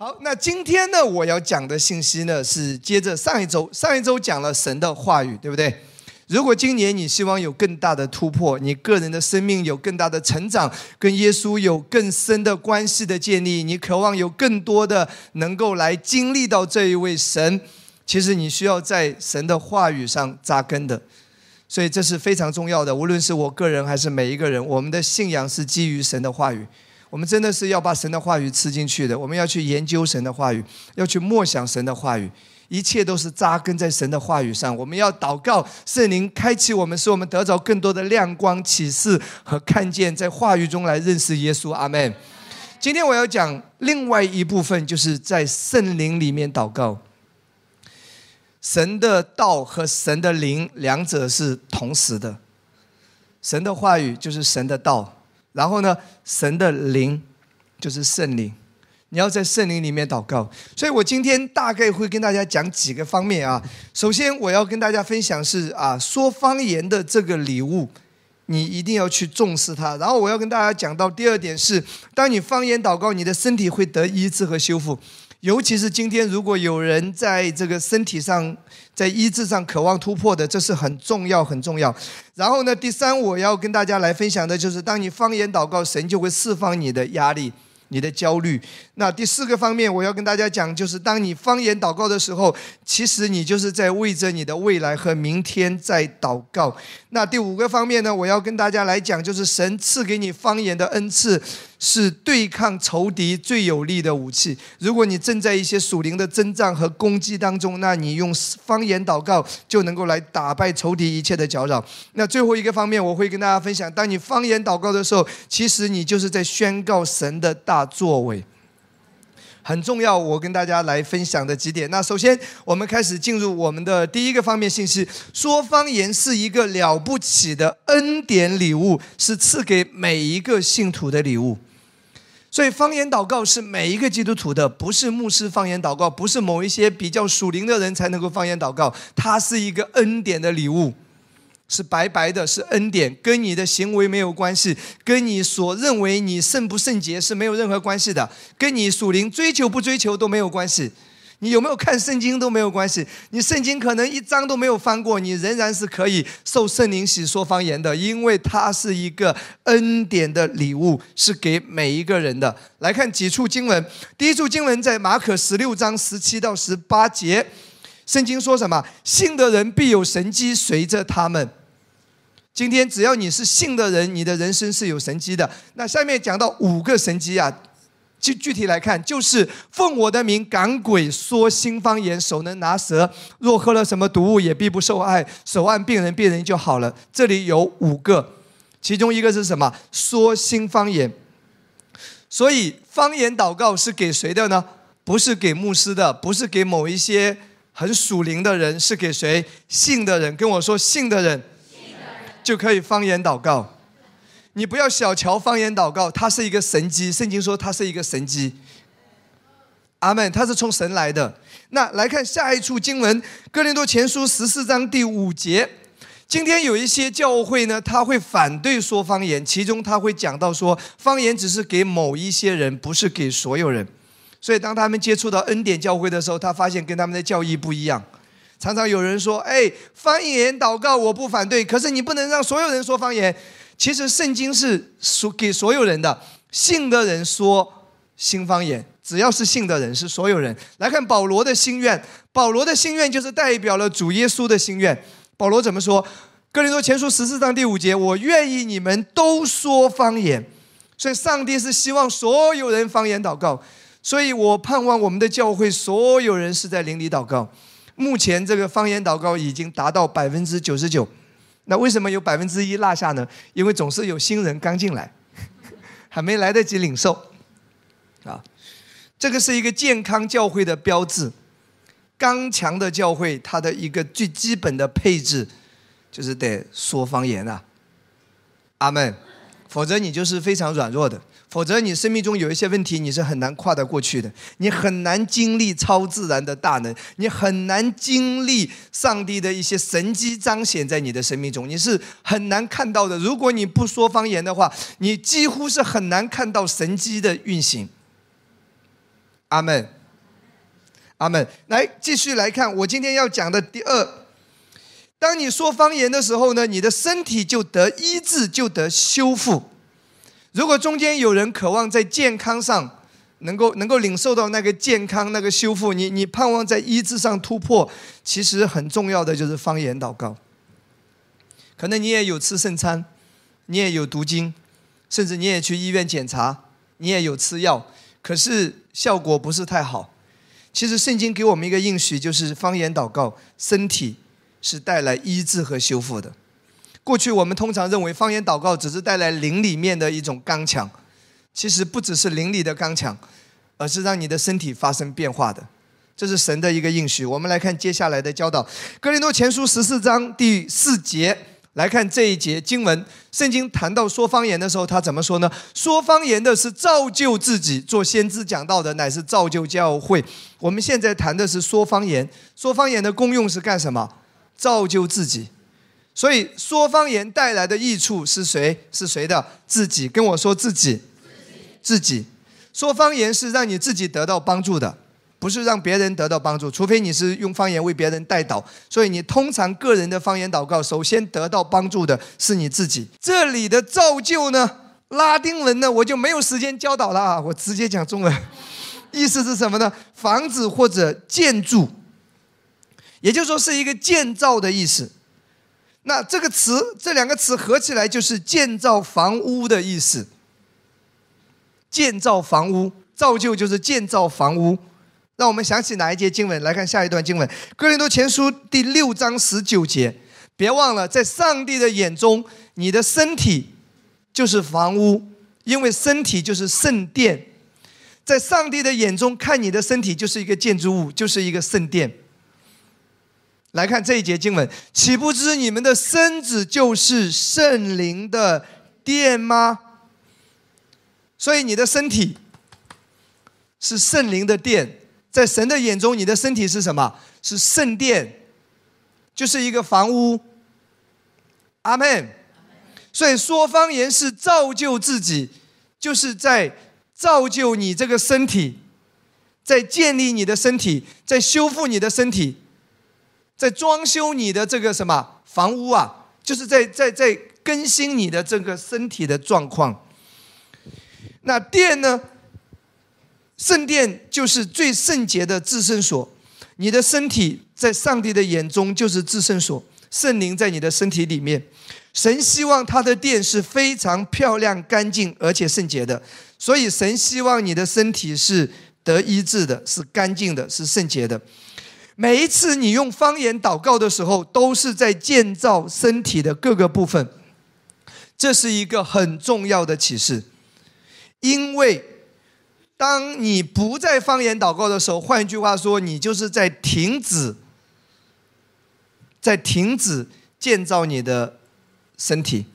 好，那今天呢，我要讲的信息呢，是接着上一周，上一周讲了神的话语，对不对？如果今年你希望有更大的突破，你个人的生命有更大的成长，跟耶稣有更深的关系的建立，你渴望有更多的能够来经历到这一位神，其实你需要在神的话语上扎根的，所以这是非常重要的。无论是我个人还是每一个人，我们的信仰是基于神的话语。我们真的是要把神的话语吃进去的。我们要去研究神的话语，要去默想神的话语，一切都是扎根在神的话语上。我们要祷告圣灵开启我们，使我们得着更多的亮光、启示和看见，在话语中来认识耶稣。阿门。今天我要讲另外一部分，就是在圣灵里面祷告。神的道和神的灵两者是同时的。神的话语就是神的道。然后呢，神的灵就是圣灵，你要在圣灵里面祷告。所以我今天大概会跟大家讲几个方面啊。首先，我要跟大家分享是啊，说方言的这个礼物，你一定要去重视它。然后我要跟大家讲到第二点是，当你方言祷告，你的身体会得医治和修复。尤其是今天，如果有人在这个身体上、在医治上渴望突破的，这是很重要、很重要。然后呢，第三，我要跟大家来分享的就是，当你方言祷告，神就会释放你的压力。你的焦虑。那第四个方面，我要跟大家讲，就是当你方言祷告的时候，其实你就是在为着你的未来和明天在祷告。那第五个方面呢，我要跟大家来讲，就是神赐给你方言的恩赐，是对抗仇敌最有力的武器。如果你正在一些属灵的征战和攻击当中，那你用方言祷告就能够来打败仇敌一切的搅扰。那最后一个方面，我会跟大家分享，当你方言祷告的时候，其实你就是在宣告神的大。作为很重要，我跟大家来分享的几点。那首先，我们开始进入我们的第一个方面信息：说方言是一个了不起的恩典礼物，是赐给每一个信徒的礼物。所以，方言祷告是每一个基督徒的，不是牧师方言祷告，不是某一些比较属灵的人才能够方言祷告，它是一个恩典的礼物。是白白的，是恩典，跟你的行为没有关系，跟你所认为你圣不圣洁是没有任何关系的，跟你属灵追求不追求都没有关系，你有没有看圣经都没有关系，你圣经可能一章都没有翻过，你仍然是可以受圣灵洗说方言的，因为它是一个恩典的礼物，是给每一个人的。来看几处经文，第一处经文在马可十六章十七到十八节，圣经说什么？信的人必有神机随着他们。今天只要你是信的人，你的人生是有神机的。那下面讲到五个神机啊，具具体来看，就是奉我的名赶鬼、说新方言、手能拿蛇，若喝了什么毒物也必不受害，手按病人，病人就好了。这里有五个，其中一个是什么？说新方言。所以方言祷告是给谁的呢？不是给牧师的，不是给某一些很属灵的人，是给谁？信的人。跟我说，信的人。就可以方言祷告，你不要小瞧方言祷告，它是一个神机。圣经说它是一个神机。阿门，它是从神来的。那来看下一处经文，《哥林多前书》十四章第五节。今天有一些教会呢，他会反对说方言，其中他会讲到说，方言只是给某一些人，不是给所有人。所以当他们接触到恩典教会的时候，他发现跟他们的教义不一样。常常有人说：“哎，方言祷告我不反对，可是你不能让所有人说方言。其实圣经是说给所有人的，信的人说新方言，只要是信的人是所有人。来看保罗的心愿，保罗的心愿就是代表了主耶稣的心愿。保罗怎么说？哥林多前书十四章第五节：我愿意你们都说方言。所以上帝是希望所有人方言祷告。所以我盼望我们的教会所有人是在灵里祷告。”目前这个方言祷告已经达到百分之九十九，那为什么有百分之一落下呢？因为总是有新人刚进来，还没来得及领受。啊，这个是一个健康教会的标志，刚强的教会它的一个最基本的配置就是得说方言啊，阿门，否则你就是非常软弱的。否则，你生命中有一些问题，你是很难跨得过去的。你很难经历超自然的大能，你很难经历上帝的一些神迹彰显在你的生命中，你是很难看到的。如果你不说方言的话，你几乎是很难看到神迹的运行。阿门，阿门。来，继续来看我今天要讲的第二。当你说方言的时候呢，你的身体就得医治，就得修复。如果中间有人渴望在健康上能够能够领受到那个健康、那个修复，你你盼望在医治上突破，其实很重要的就是方言祷告。可能你也有吃圣餐，你也有读经，甚至你也去医院检查，你也有吃药，可是效果不是太好。其实圣经给我们一个应许，就是方言祷告，身体。是带来医治和修复的。过去我们通常认为方言祷告只是带来灵里面的一种刚强，其实不只是灵里的刚强，而是让你的身体发生变化的。这是神的一个应许。我们来看接下来的教导，《哥林多前书》十四章第四节，来看这一节经文。圣经谈到说方言的时候，他怎么说呢？说方言的是造就自己，做先知讲道的乃是造就教会。我们现在谈的是说方言，说方言的功用是干什么？造就自己，所以说方言带来的益处是谁？是谁的？自己跟我说自己，自己说方言是让你自己得到帮助的，不是让别人得到帮助。除非你是用方言为别人带祷，所以你通常个人的方言祷告，首先得到帮助的是你自己。这里的造就呢，拉丁文呢，我就没有时间教导了啊，我直接讲中文，意思是什么呢？房子或者建筑。也就是说，是一个建造的意思。那这个词，这两个词合起来就是建造房屋的意思。建造房屋，造就就是建造房屋。让我们想起哪一节经文？来看下一段经文，《哥林多前书》第六章十九节。别忘了，在上帝的眼中，你的身体就是房屋，因为身体就是圣殿。在上帝的眼中看，你的身体就是一个建筑物，就是一个圣殿。来看这一节经文，岂不知你们的身子就是圣灵的殿吗？所以你的身体是圣灵的殿，在神的眼中，你的身体是什么？是圣殿，就是一个房屋。阿门。所以说方言是造就自己，就是在造就你这个身体，在建立你的身体，在修复你的身体。在装修你的这个什么房屋啊？就是在在在更新你的这个身体的状况。那殿呢？圣殿就是最圣洁的至圣所。你的身体在上帝的眼中就是至圣所，圣灵在你的身体里面。神希望他的殿是非常漂亮、干净而且圣洁的，所以神希望你的身体是得医治的，是干净的，是圣洁的。每一次你用方言祷告的时候，都是在建造身体的各个部分，这是一个很重要的启示。因为当你不在方言祷告的时候，换一句话说，你就是在停止，在停止建造你的身体。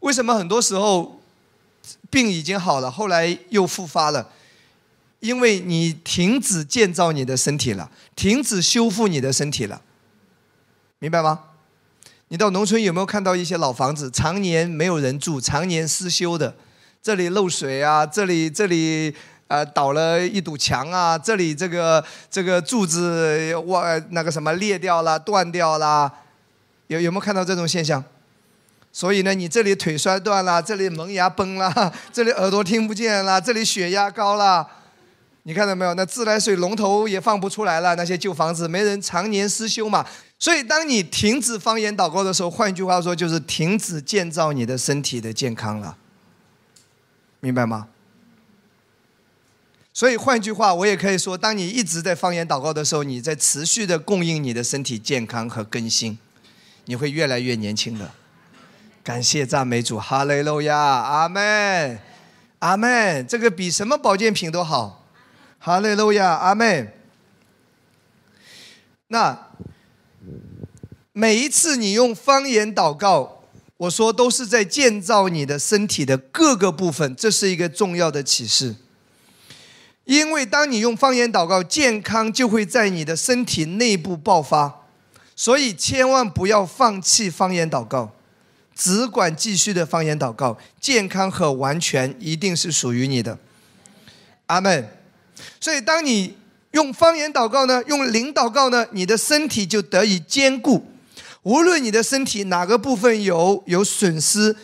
为什么很多时候病已经好了，后来又复发了？因为你停止建造你的身体了，停止修复你的身体了，明白吗？你到农村有没有看到一些老房子，常年没有人住，常年失修的？这里漏水啊，这里这里呃倒了一堵墙啊，这里这个这个柱子哇那个什么裂掉了、断掉了，有有没有看到这种现象？所以呢，你这里腿摔断了，这里门牙崩了，这里耳朵听不见了，这里血压高了。你看到没有？那自来水龙头也放不出来了。那些旧房子没人常年失修嘛。所以，当你停止方言祷告的时候，换句话说，就是停止建造你的身体的健康了。明白吗？所以，换句话，我也可以说，当你一直在方言祷告的时候，你在持续的供应你的身体健康和更新，你会越来越年轻的。感谢赞美主，哈利路亚，阿门，阿门。这个比什么保健品都好。哈利路亚，阿妹。那每一次你用方言祷告，我说都是在建造你的身体的各个部分，这是一个重要的启示。因为当你用方言祷告，健康就会在你的身体内部爆发，所以千万不要放弃方言祷告，只管继续的方言祷告，健康和完全一定是属于你的。阿门。所以当你用方言祷告呢，用灵祷告呢，你的身体就得以坚固。无论你的身体哪个部分有有损失，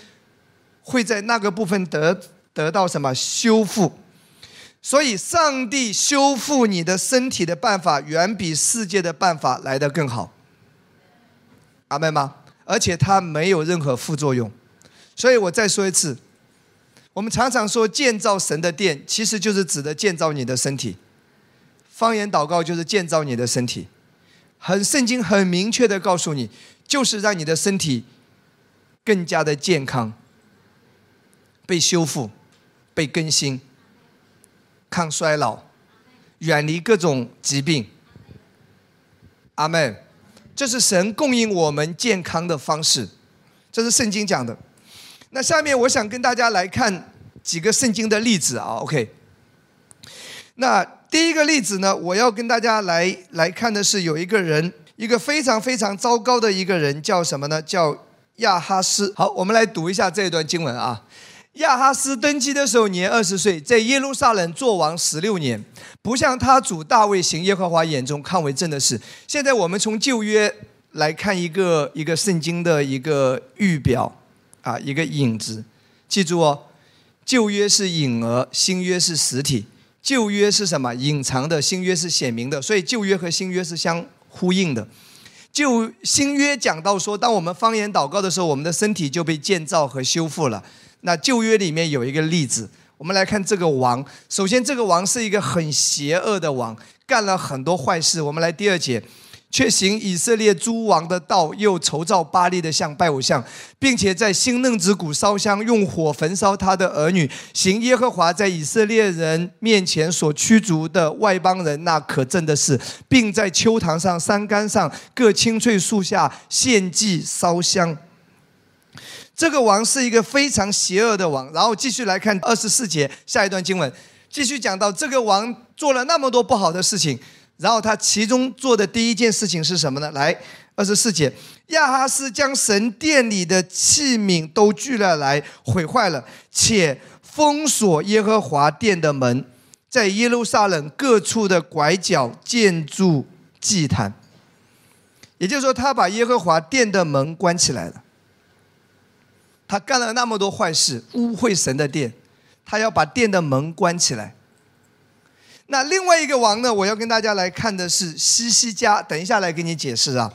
会在那个部分得得到什么修复？所以，上帝修复你的身体的办法，远比世界的办法来得更好。阿妹吗？而且它没有任何副作用。所以我再说一次，我们常常说建造神的殿，其实就是指的建造你的身体。方言祷告就是建造你的身体。很圣经很明确的告诉你。就是让你的身体更加的健康，被修复、被更新、抗衰老、远离各种疾病。阿门。这是神供应我们健康的方式，这是圣经讲的。那下面我想跟大家来看几个圣经的例子啊。OK。那第一个例子呢，我要跟大家来来看的是有一个人。一个非常非常糟糕的一个人叫什么呢？叫亚哈斯。好，我们来读一下这一段经文啊。亚哈斯登基的时候年二十岁，在耶路撒冷做王十六年，不像他主大卫行耶和华眼中看为正的事。现在我们从旧约来看一个一个圣经的一个预表啊，一个影子。记住哦，旧约是影儿，新约是实体。旧约是什么？隐藏的，新约是显明的。所以旧约和新约是相。呼应的，旧新约讲到说，当我们方言祷告的时候，我们的身体就被建造和修复了。那旧约里面有一个例子，我们来看这个王。首先，这个王是一个很邪恶的王，干了很多坏事。我们来第二节。却行以色列诸王的道，又筹造巴利的像拜偶像，并且在新嫩子谷烧香，用火焚烧他的儿女，行耶和华在以色列人面前所驱逐的外邦人那可憎的事，并在秋堂上、山冈上各青翠树下献祭烧香。这个王是一个非常邪恶的王。然后继续来看二十四节下一段经文，继续讲到这个王做了那么多不好的事情。然后他其中做的第一件事情是什么呢？来，二十四节，亚哈斯将神殿里的器皿都聚了来，毁坏了，且封锁耶和华殿的门，在耶路撒冷各处的拐角建筑祭坛。也就是说，他把耶和华殿的门关起来了。他干了那么多坏事，污秽神的殿，他要把殿的门关起来。那另外一个王呢？我要跟大家来看的是西西家。等一下来给你解释啊。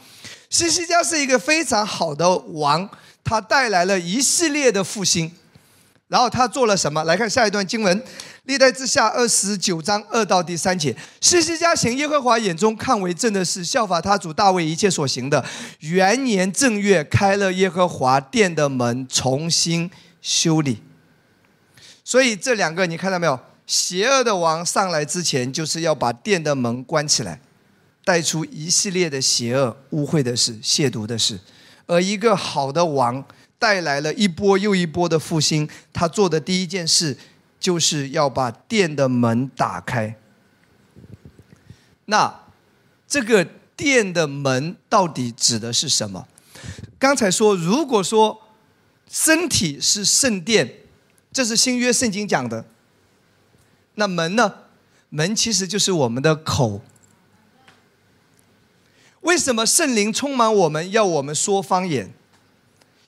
西西家是一个非常好的王，他带来了一系列的复兴。然后他做了什么？来看下一段经文，《历代之下》二十九章二到第三节。西西家行耶和华眼中看为正的事，效法他主大卫一切所行的。元年正月，开了耶和华殿的门，重新修理。所以这两个你看到没有？邪恶的王上来之前，就是要把殿的门关起来，带出一系列的邪恶、污秽的事、亵渎的事。而一个好的王带来了一波又一波的复兴。他做的第一件事，就是要把殿的门打开。那这个殿的门到底指的是什么？刚才说，如果说身体是圣殿，这是新约圣经讲的。那门呢？门其实就是我们的口。为什么圣灵充满我们要我们说方言？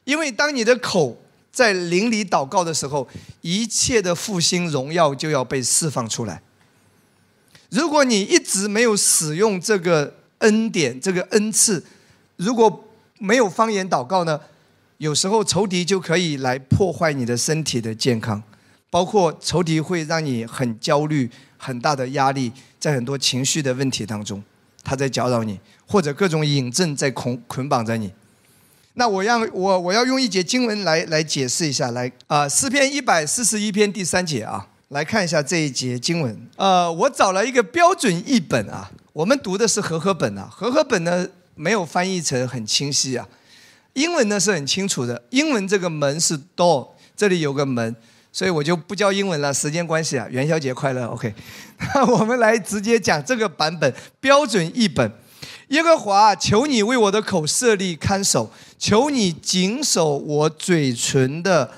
因为当你的口在灵里祷告的时候，一切的复兴荣耀就要被释放出来。如果你一直没有使用这个恩典、这个恩赐，如果没有方言祷告呢？有时候仇敌就可以来破坏你的身体的健康。包括仇敌会让你很焦虑、很大的压力，在很多情绪的问题当中，他在搅扰你，或者各种引证在捆捆绑着你。那我让我我要用一节经文来来解释一下，来啊，诗篇一百四十一篇第三节啊，来看一下这一节经文。呃，我找了一个标准译本啊，我们读的是和合本啊，和合本呢没有翻译成很清晰啊，英文呢是很清楚的，英文这个门是 door，这里有个门。所以我就不教英文了，时间关系啊。元宵节快乐，OK。那 我们来直接讲这个版本标准译本。耶和华，求你为我的口设立看守，求你谨守我嘴唇的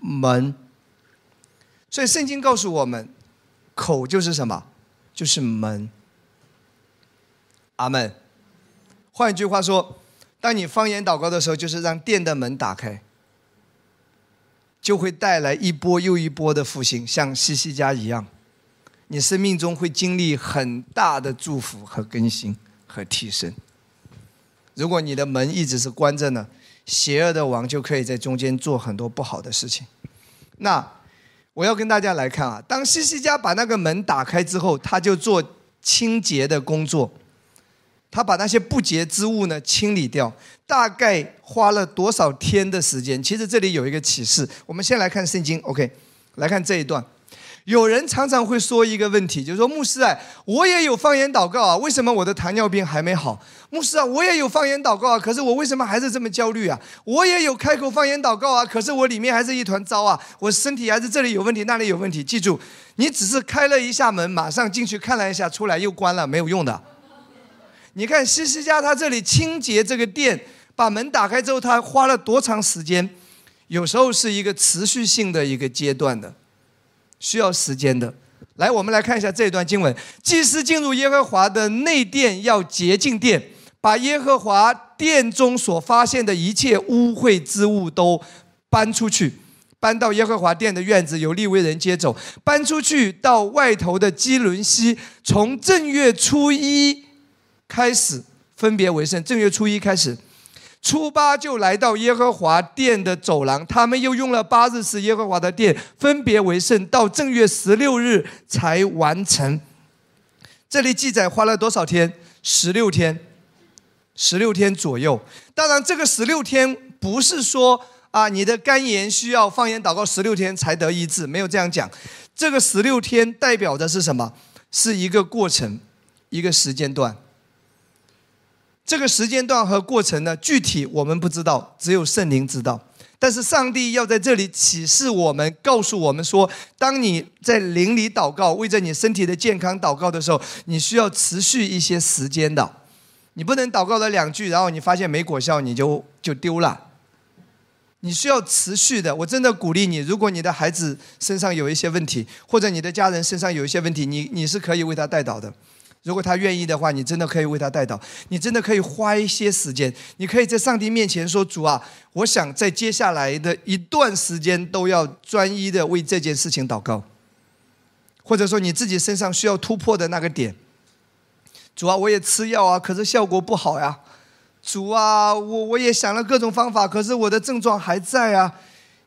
门。所以圣经告诉我们，口就是什么？就是门。阿门。换一句话说，当你方言祷告的时候，就是让殿的门打开，就会带来一波又一波的复兴，像西西家一样，你生命中会经历很大的祝福和更新和提升。如果你的门一直是关着呢，邪恶的王就可以在中间做很多不好的事情。那我要跟大家来看啊，当西西家把那个门打开之后，他就做清洁的工作。他把那些不洁之物呢清理掉，大概花了多少天的时间？其实这里有一个启示。我们先来看圣经，OK，来看这一段。有人常常会说一个问题，就是说牧师啊，我也有方言祷告啊，为什么我的糖尿病还没好？牧师啊，我也有方言祷告啊，可是我为什么还是这么焦虑啊？我也有开口方言祷告啊，可是我里面还是一团糟啊，我身体还是这里有问题，那里有问题。记住，你只是开了一下门，马上进去看了一下，出来又关了，没有用的。你看西西家他这里清洁这个店，把门打开之后，他花了多长时间？有时候是一个持续性的一个阶段的，需要时间的。来，我们来看一下这段经文：祭司进入耶和华的内殿，要洁净殿，把耶和华殿中所发现的一切污秽之物都搬出去，搬到耶和华殿的院子，由利未人接走，搬出去到外头的基伦西，从正月初一。开始分别为圣，正月初一开始，初八就来到耶和华殿的走廊。他们又用了八日使耶和华的殿分别为圣，到正月十六日才完成。这里记载花了多少天？十六天，十六天左右。当然，这个十六天不是说啊，你的肝炎需要放言祷告十六天才得医治，没有这样讲。这个十六天代表的是什么？是一个过程，一个时间段。这个时间段和过程呢，具体我们不知道，只有圣灵知道。但是上帝要在这里启示我们，告诉我们说：当你在灵里祷告，为着你身体的健康祷告的时候，你需要持续一些时间的。你不能祷告了两句，然后你发现没果效，你就就丢了。你需要持续的。我真的鼓励你，如果你的孩子身上有一些问题，或者你的家人身上有一些问题，你你是可以为他带祷的。如果他愿意的话，你真的可以为他带祷，你真的可以花一些时间，你可以在上帝面前说：“主啊，我想在接下来的一段时间都要专一的为这件事情祷告。”或者说你自己身上需要突破的那个点，主啊，我也吃药啊，可是效果不好呀。主啊，我我也想了各种方法，可是我的症状还在啊。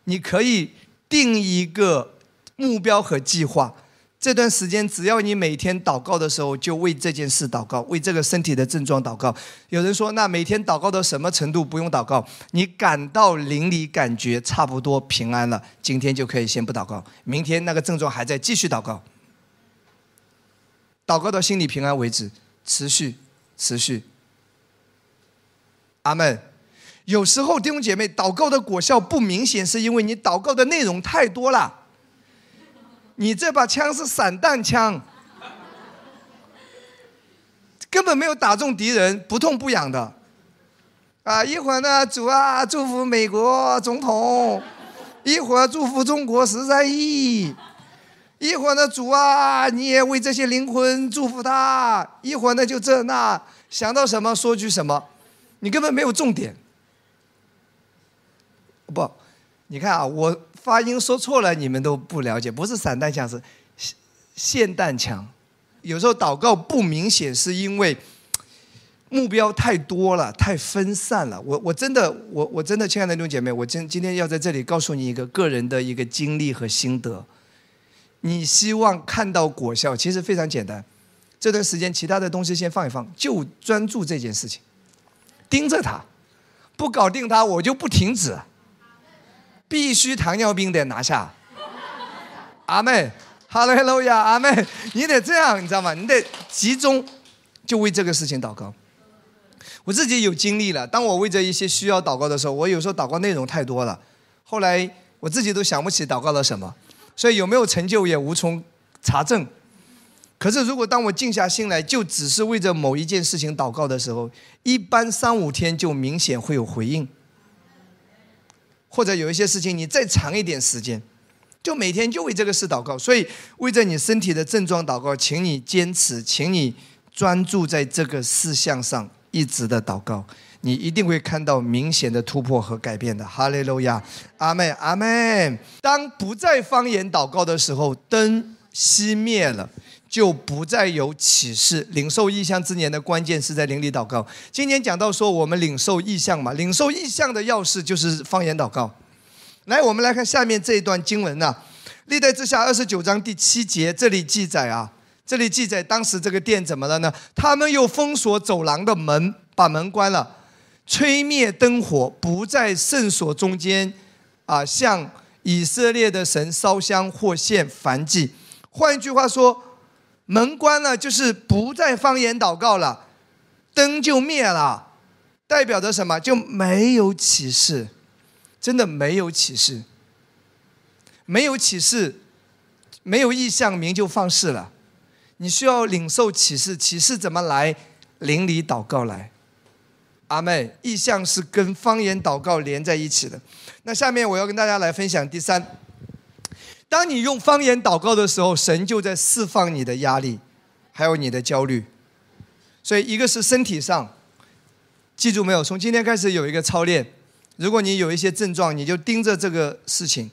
你可以定一个目标和计划。这段时间，只要你每天祷告的时候，就为这件事祷告，为这个身体的症状祷告。有人说，那每天祷告到什么程度不用祷告？你感到灵里感觉差不多平安了，今天就可以先不祷告，明天那个症状还在，继续祷告，祷告到心里平安为止，持续，持续。阿门。有时候弟兄姐妹，祷告的果效不明显，是因为你祷告的内容太多了。你这把枪是散弹枪，根本没有打中敌人，不痛不痒的。啊，一会儿呢，主啊，祝福美国总统；一会儿祝福中国十三亿；一会儿呢，主啊，你也为这些灵魂祝福他；一会儿呢，就这那，想到什么说句什么，你根本没有重点。不，你看啊，我。发音说错了，你们都不了解，不是散弹枪，是霰弹枪。有时候祷告不明显，是因为目标太多了，太分散了。我我真的，我我真的，亲爱的弟兄姐妹，我今今天要在这里告诉你一个个人的一个经历和心得。你希望看到果效，其实非常简单。这段时间其他的东西先放一放，就专注这件事情，盯着它，不搞定它，我就不停止。必须糖尿病得拿下，阿妹，哈喽哈喽呀，阿妹，你得这样，你知道吗？你得集中，就为这个事情祷告。我自己有经历了，当我为着一些需要祷告的时候，我有时候祷告内容太多了，后来我自己都想不起祷告了什么，所以有没有成就也无从查证。可是如果当我静下心来，就只是为着某一件事情祷告的时候，一般三五天就明显会有回应。或者有一些事情，你再长一点时间，就每天就为这个事祷告。所以为着你身体的症状祷告，请你坚持，请你专注在这个事项上，一直的祷告，你一定会看到明显的突破和改变的。哈利路亚，阿门，阿门。当不再方言祷告的时候，灯熄灭了。就不再有启示。领受意象之年的关键是在灵里祷告。今年讲到说，我们领受意象嘛，领受意象的钥匙就是方言祷告。来，我们来看下面这一段经文呐，《历代之下》二十九章第七节，这里记载啊，这里记载当时这个殿怎么了呢？他们又封锁走廊的门，把门关了，吹灭灯火，不在圣所中间啊，向以色列的神烧香或献燔祭。换一句话说。门关了，就是不再方言祷告了，灯就灭了，代表着什么？就没有启示，真的没有启示，没有启示，没有意向，名就放肆了。你需要领受启示，启示怎么来？邻里祷告来。阿妹，意向是跟方言祷告连在一起的。那下面我要跟大家来分享第三。当你用方言祷告的时候，神就在释放你的压力，还有你的焦虑。所以，一个是身体上，记住没有？从今天开始有一个操练。如果你有一些症状，你就盯着这个事情，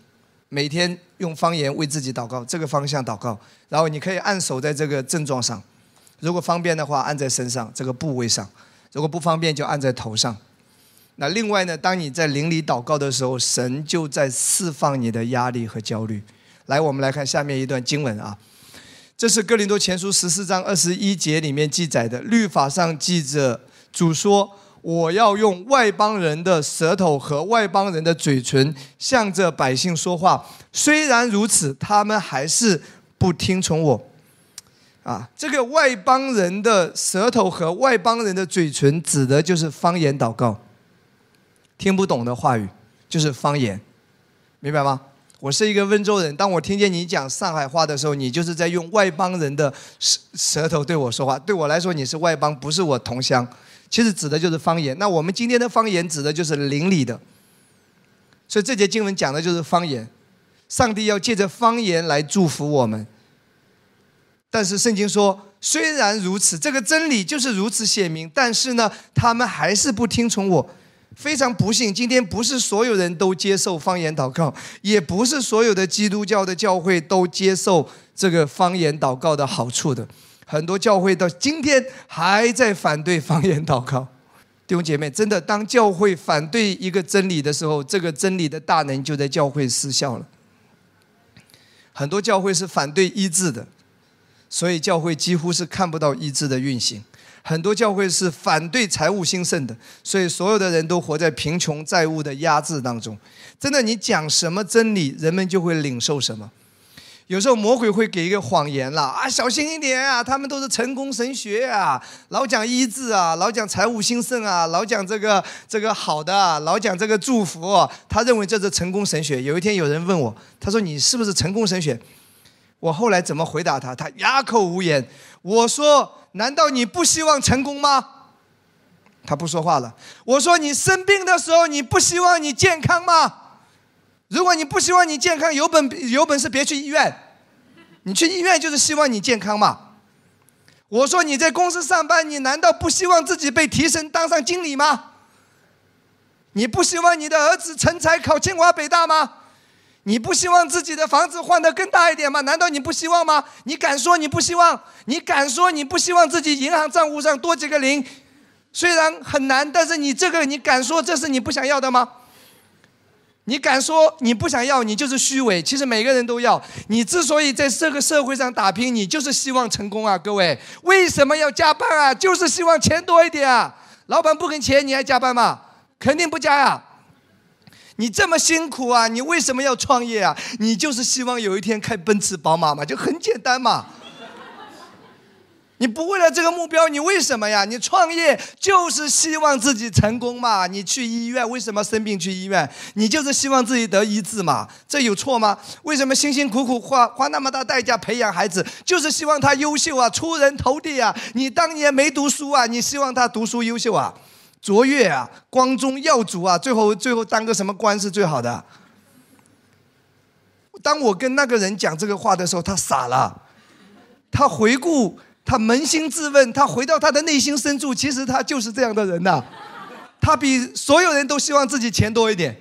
每天用方言为自己祷告，这个方向祷告。然后你可以按手在这个症状上，如果方便的话，按在身上这个部位上；如果不方便，就按在头上。那另外呢，当你在灵里祷告的时候，神就在释放你的压力和焦虑。来，我们来看下面一段经文啊，这是哥林多前书十四章二十一节里面记载的。律法上记着，主说：“我要用外邦人的舌头和外邦人的嘴唇，向着百姓说话。虽然如此，他们还是不听从我。”啊，这个外邦人的舌头和外邦人的嘴唇，指的就是方言祷告。听不懂的话语就是方言，明白吗？我是一个温州人，当我听见你讲上海话的时候，你就是在用外邦人的舌舌头对我说话。对我来说，你是外邦，不是我同乡。其实指的就是方言。那我们今天的方言指的就是邻里的。所以这节经文讲的就是方言。上帝要借着方言来祝福我们。但是圣经说，虽然如此，这个真理就是如此显明，但是呢，他们还是不听从我。非常不幸，今天不是所有人都接受方言祷告，也不是所有的基督教的教会都接受这个方言祷告的好处的。很多教会到今天还在反对方言祷告。弟兄姐妹，真的，当教会反对一个真理的时候，这个真理的大能就在教会失效了。很多教会是反对医治的，所以教会几乎是看不到医治的运行。很多教会是反对财务兴盛的，所以所有的人都活在贫穷债务的压制当中。真的，你讲什么真理，人们就会领受什么。有时候魔鬼会给一个谎言啦，啊，小心一点啊，他们都是成功神学啊，老讲医治啊，老讲财务兴盛啊，老讲这个这个好的，老讲这个祝福。他认为这是成功神学。有一天有人问我，他说你是不是成功神学？我后来怎么回答他？他哑口无言。我说。难道你不希望成功吗？他不说话了。我说你生病的时候，你不希望你健康吗？如果你不希望你健康，有本有本事别去医院。你去医院就是希望你健康嘛。我说你在公司上班，你难道不希望自己被提升当上经理吗？你不希望你的儿子成才考清华北大吗？你不希望自己的房子换得更大一点吗？难道你不希望吗？你敢说你不希望？你敢说你不希望自己银行账户上多几个零？虽然很难，但是你这个你敢说这是你不想要的吗？你敢说你不想要？你就是虚伪。其实每个人都要。你之所以在这个社会上打拼，你就是希望成功啊，各位。为什么要加班啊？就是希望钱多一点啊。老板不给钱，你还加班吗？肯定不加呀。你这么辛苦啊！你为什么要创业啊？你就是希望有一天开奔驰、宝马嘛，就很简单嘛。你不为了这个目标，你为什么呀？你创业就是希望自己成功嘛。你去医院为什么生病去医院？你就是希望自己得医治嘛。这有错吗？为什么辛辛苦苦花花那么大代价培养孩子，就是希望他优秀啊，出人头地啊？你当年没读书啊，你希望他读书优秀啊？卓越啊，光宗耀祖啊，最后最后当个什么官是最好的？当我跟那个人讲这个话的时候，他傻了。他回顾，他扪心自问，他回到他的内心深处，其实他就是这样的人呐。他比所有人都希望自己钱多一点，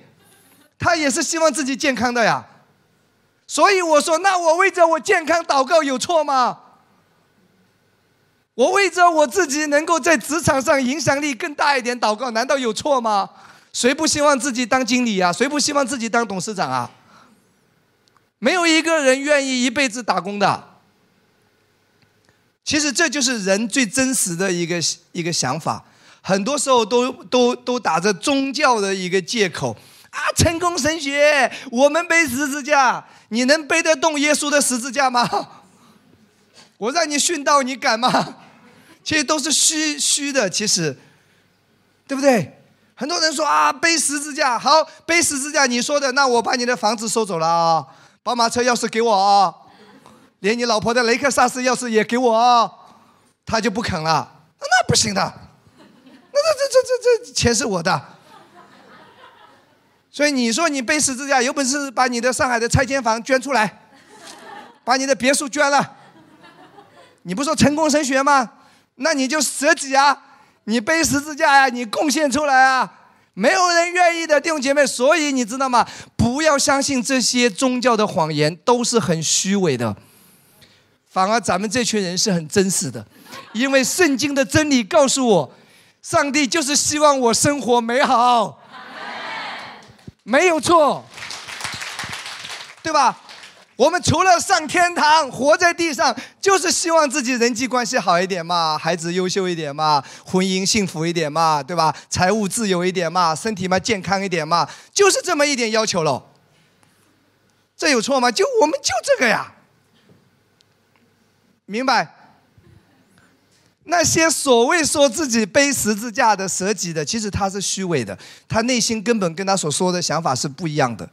他也是希望自己健康的呀。所以我说，那我为着我健康祷告有错吗？我为着我自己能够在职场上影响力更大一点祷告，难道有错吗？谁不希望自己当经理啊？谁不希望自己当董事长啊？没有一个人愿意一辈子打工的。其实这就是人最真实的一个一个想法，很多时候都都都打着宗教的一个借口啊，成功神学，我们背十字架，你能背得动耶稣的十字架吗？我让你殉道，你敢吗？其实都是虚虚的，其实，对不对？很多人说啊，背十字架好，背十字架，你说的，那我把你的房子收走了啊，宝马车钥匙给我啊。连你老婆的雷克萨斯钥匙也给我啊，他就不肯了。那不行的，那这这这这这钱是我的。所以你说你背十字架，有本事把你的上海的拆迁房捐出来，把你的别墅捐了。你不说成功神学吗？那你就舍己啊，你背十字架呀，你贡献出来啊。没有人愿意的弟兄姐妹，所以你知道吗？不要相信这些宗教的谎言，都是很虚伪的。反而咱们这群人是很真实的，因为圣经的真理告诉我，上帝就是希望我生活美好，没有错，对吧？我们除了上天堂，活在地上，就是希望自己人际关系好一点嘛，孩子优秀一点嘛，婚姻幸福一点嘛，对吧？财务自由一点嘛，身体嘛健康一点嘛，就是这么一点要求喽。这有错吗？就我们就这个呀。明白？那些所谓说自己背十字架的舍己的，其实他是虚伪的，他内心根本跟他所说的想法是不一样的。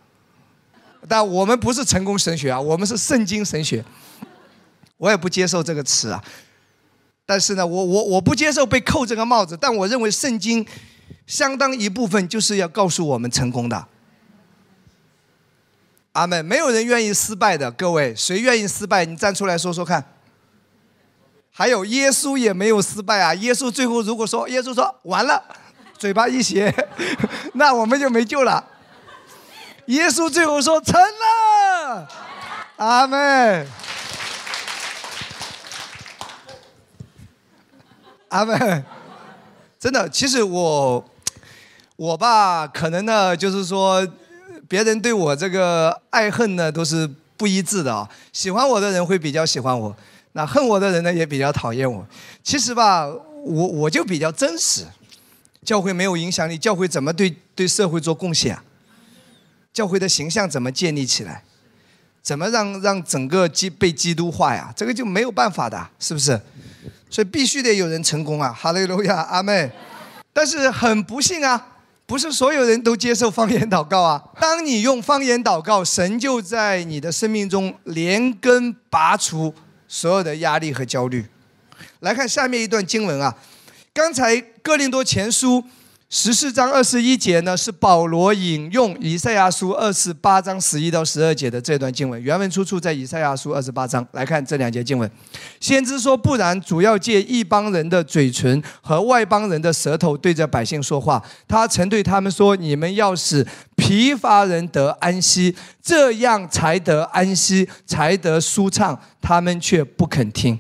但我们不是成功神学啊，我们是圣经神学。我也不接受这个词啊。但是呢，我我我不接受被扣这个帽子，但我认为圣经相当一部分就是要告诉我们成功的。阿门。没有人愿意失败的，各位，谁愿意失败？你站出来说说看。还有耶稣也没有失败啊！耶稣最后如果说耶稣说完了，嘴巴一斜，那我们就没救了。耶稣最后说成了，阿门，阿门。真的，其实我我吧，可能呢，就是说别人对我这个爱恨呢都是不一致的啊。喜欢我的人会比较喜欢我。那恨我的人呢，也比较讨厌我。其实吧，我我就比较真实。教会没有影响力，教会怎么对对社会做贡献？教会的形象怎么建立起来？怎么让让整个基被基督化呀？这个就没有办法的，是不是？所以必须得有人成功啊！哈利路亚，阿妹。但是很不幸啊，不是所有人都接受方言祷告啊。当你用方言祷告，神就在你的生命中连根拔除。所有的压力和焦虑，来看下面一段经文啊。刚才哥林多前书十四章二十一节呢，是保罗引用以赛亚书二十八章十一到十二节的这段经文，原文出处在以赛亚书二十八章。来看这两节经文，先知说：“不然，主要借一帮人的嘴唇和外邦人的舌头对着百姓说话。他曾对他们说：你们要使疲乏人得安息，这样才得安息，才得舒畅。他们却不肯听。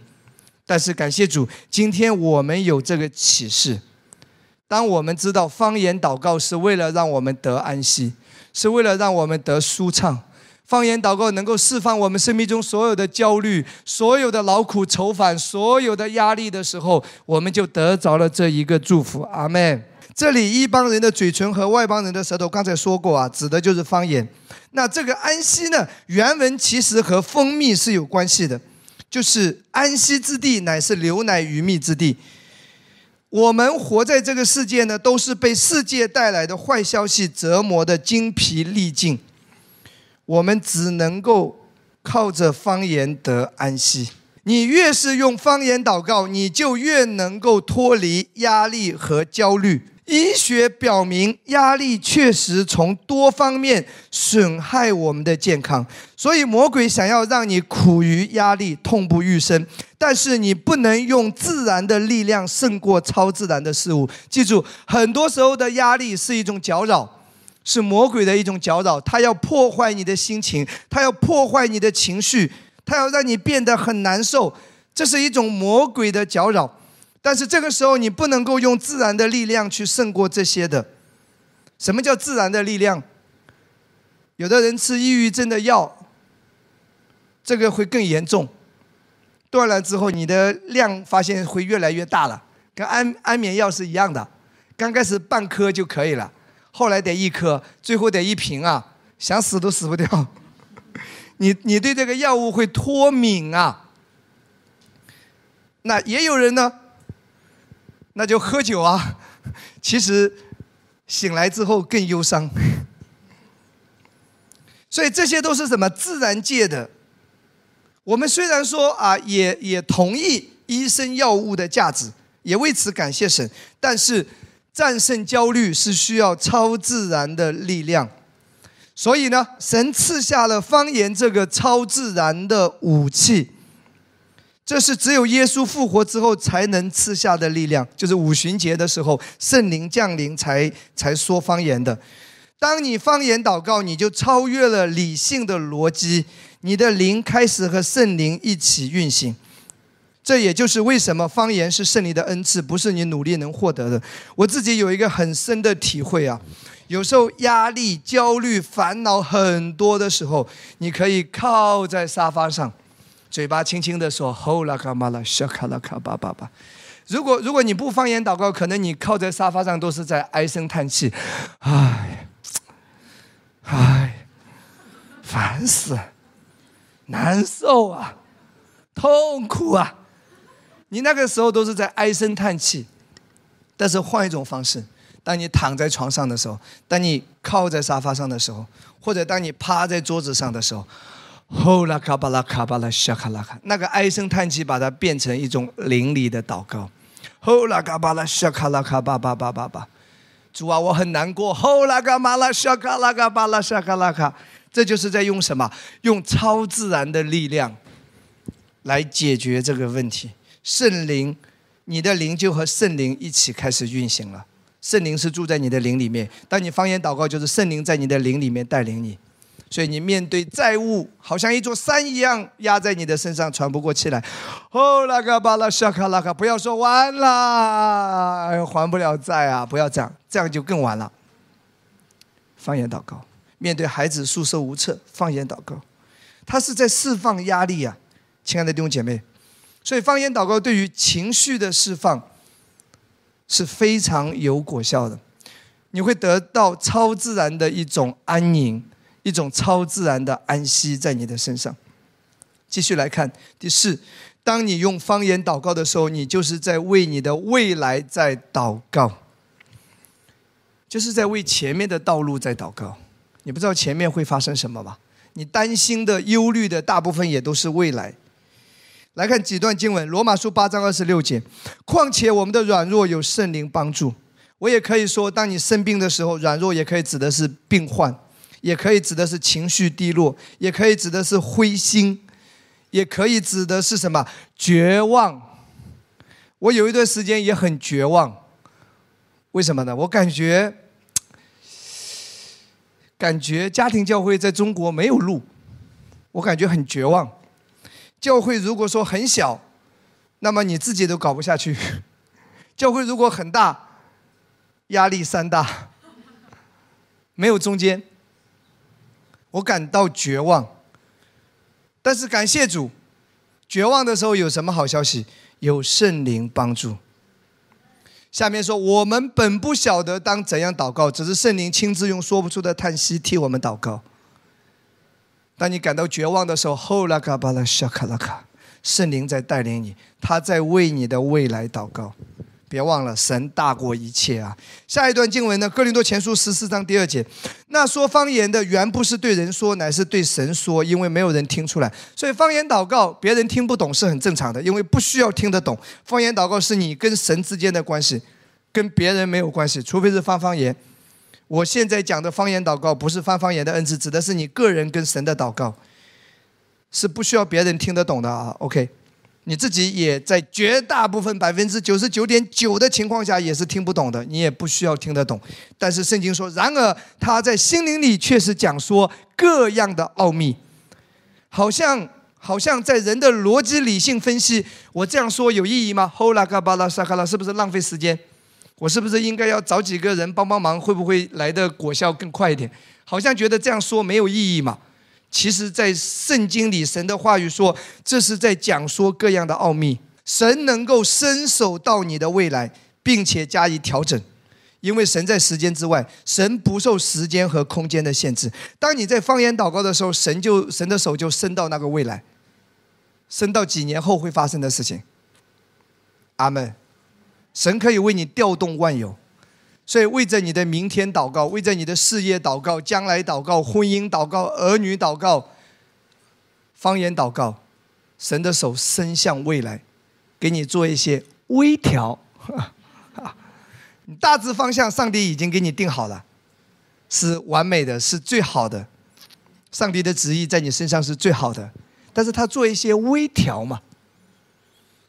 但是感谢主，今天我们有这个启示。”当我们知道方言祷告是为了让我们得安息，是为了让我们得舒畅，方言祷告能够释放我们生命中所有的焦虑、所有的劳苦愁烦、所有的压力的时候，我们就得着了这一个祝福。阿门。这里一帮人的嘴唇和外邦人的舌头，刚才说过啊，指的就是方言。那这个安息呢？原文其实和蜂蜜是有关系的，就是安息之地乃是流奶与蜜之地。我们活在这个世界呢，都是被世界带来的坏消息折磨的精疲力尽。我们只能够靠着方言得安息。你越是用方言祷告，你就越能够脱离压力和焦虑。医学表明，压力确实从多方面损害我们的健康，所以魔鬼想要让你苦于压力，痛不欲生。但是你不能用自然的力量胜过超自然的事物。记住，很多时候的压力是一种搅扰，是魔鬼的一种搅扰，他要破坏你的心情，他要破坏你的情绪，他要让你变得很难受。这是一种魔鬼的搅扰。但是这个时候，你不能够用自然的力量去胜过这些的。什么叫自然的力量？有的人吃抑郁症的药，这个会更严重。断了之后，你的量发现会越来越大了，跟安安眠药是一样的。刚开始半颗就可以了，后来得一颗，最后得一瓶啊，想死都死不掉。你你对这个药物会脱敏啊。那也有人呢。那就喝酒啊！其实醒来之后更忧伤，所以这些都是什么自然界的。我们虽然说啊，也也同意医生药物的价值，也为此感谢神，但是战胜焦虑是需要超自然的力量。所以呢，神赐下了方言这个超自然的武器。这是只有耶稣复活之后才能赐下的力量，就是五旬节的时候圣灵降临才才说方言的。当你方言祷告，你就超越了理性的逻辑，你的灵开始和圣灵一起运行。这也就是为什么方言是圣灵的恩赐，不是你努力能获得的。我自己有一个很深的体会啊，有时候压力、焦虑、烦恼很多的时候，你可以靠在沙发上。嘴巴轻轻的说吼啦卡玛啦沙卡拉卡巴巴巴。如果如果你不方言祷告，可能你靠在沙发上都是在唉声叹气，唉，唉，烦死，难受啊，痛苦啊。你那个时候都是在唉声叹气。但是换一种方式，当你躺在床上的时候，当你靠在沙发上的时候，或者当你趴在桌子上的时候。吼啦卡巴拉卡巴拉沙卡拉卡，那个唉声叹气把它变成一种灵里的祷告。吼啦卡巴拉沙卡拉卡巴巴巴巴巴，主啊，我很难过。吼啦卡巴拉沙卡拉卡巴拉沙卡拉卡，这就是在用什么？用超自然的力量来解决这个问题。圣灵，你的灵就和圣灵一起开始运行了。圣灵是住在你的灵里面，当你方言祷告，就是圣灵在你的灵里面带领你。所以你面对债务，好像一座山一样压在你的身上，喘不过气来。哦，那个巴拉沙卡拉卡，不要说完了，还不了债啊！不要这样，这样就更完了。方言祷告，面对孩子束手无策，方言祷告，他是在释放压力啊，亲爱的弟兄姐妹。所以方言祷告对于情绪的释放是非常有果效的，你会得到超自然的一种安宁。一种超自然的安息在你的身上。继续来看第四，当你用方言祷告的时候，你就是在为你的未来在祷告，就是在为前面的道路在祷告。你不知道前面会发生什么吧？你担心的、忧虑的，大部分也都是未来。来看几段经文，《罗马书》八章二十六节。况且我们的软弱有圣灵帮助。我也可以说，当你生病的时候，软弱也可以指的是病患。也可以指的是情绪低落，也可以指的是灰心，也可以指的是什么绝望。我有一段时间也很绝望，为什么呢？我感觉，感觉家庭教会在中国没有路，我感觉很绝望。教会如果说很小，那么你自己都搞不下去；教会如果很大，压力山大，没有中间。我感到绝望，但是感谢主，绝望的时候有什么好消息？有圣灵帮助。下面说，我们本不晓得当怎样祷告，只是圣灵亲自用说不出的叹息替我们祷告。当你感到绝望的时候，后拉卡巴拉沙卡拉卡，圣灵在带领你，他在为你的未来祷告。别忘了，神大过一切啊！下一段经文呢，《哥林多前书》十四章第二节，那说方言的原不是对人说，乃是对神说，因为没有人听出来。所以方言祷告，别人听不懂是很正常的，因为不需要听得懂。方言祷告是你跟神之间的关系，跟别人没有关系，除非是方方言。我现在讲的方言祷告不是方方言的恩赐，指的是你个人跟神的祷告，是不需要别人听得懂的啊。OK，你自己也在绝大部分百分之九十九点九的情况下也是听不懂的，你也不需要听得懂。但是圣经说，然而他在心灵里却是讲说各样的奥秘，好像好像在人的逻辑理性分析，我这样说有意义吗？吼啦嘎巴拉沙卡拉，是不是浪费时间？我是不是应该要找几个人帮帮忙？会不会来的果效更快一点？好像觉得这样说没有意义嘛。其实，在圣经里，神的话语说，这是在讲说各样的奥秘。神能够伸手到你的未来，并且加以调整，因为神在时间之外，神不受时间和空间的限制。当你在方言祷告的时候，神就神的手就伸到那个未来，伸到几年后会发生的事情。阿门。神可以为你调动万有，所以为着你的明天祷告，为着你的事业祷告，将来祷告，婚姻祷告，儿女祷告，方言祷告，神的手伸向未来，给你做一些微调。大致方向，上帝已经给你定好了，是完美的，是最好的。上帝的旨意在你身上是最好的，但是他做一些微调嘛。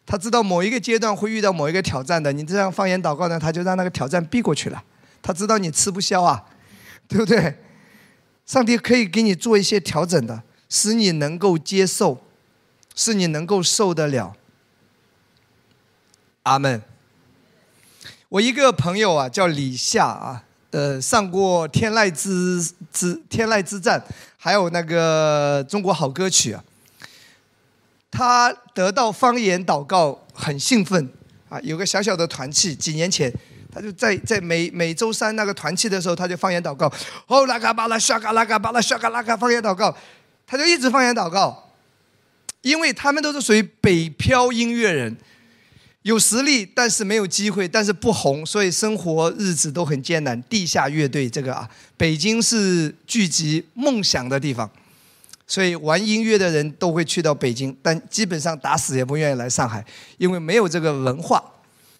他知道某一个阶段会遇到某一个挑战的，你这样方言祷告呢，他就让那个挑战避过去了。他知道你吃不消啊，对不对？上帝可以给你做一些调整的，使你能够接受，使你能够受得了。阿门。我一个朋友啊，叫李夏啊，呃，上过天籁之之天籁之战，还有那个中国好歌曲啊。他得到方言祷告很兴奋啊！有个小小的团契，几年前他就在在每每周三那个团契的时候，他就方言祷告，哦拉嘎巴拉沙嘎拉嘎巴拉沙嘎拉嘎方言祷告，他就一直方言祷告，因为他们都是属于北漂音乐人，有实力但是没有机会，但是不红，所以生活日子都很艰难。地下乐队这个啊，北京是聚集梦想的地方。所以玩音乐的人都会去到北京，但基本上打死也不愿意来上海，因为没有这个文化。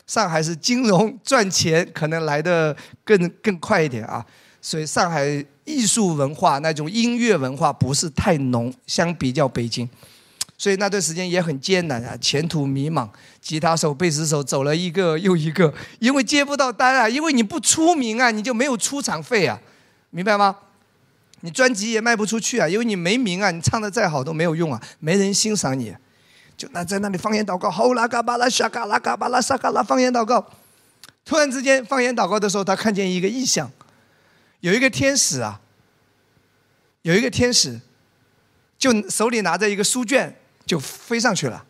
上海是金融赚钱，可能来的更更快一点啊。所以上海艺术文化那种音乐文化不是太浓，相比较北京。所以那段时间也很艰难啊，前途迷茫。吉他手、贝斯手走了一个又一个，因为接不到单啊，因为你不出名啊，你就没有出场费啊，明白吗？你专辑也卖不出去啊，因为你没名啊，你唱的再好都没有用啊，没人欣赏你，就那在那里方言祷告，吼啦嘎巴拉沙嘎啦嘎巴拉沙嘎啦方言祷告。突然之间方言祷告的时候，他看见一个异象，有一个天使啊，有一个天使，就手里拿着一个书卷就飞上去了。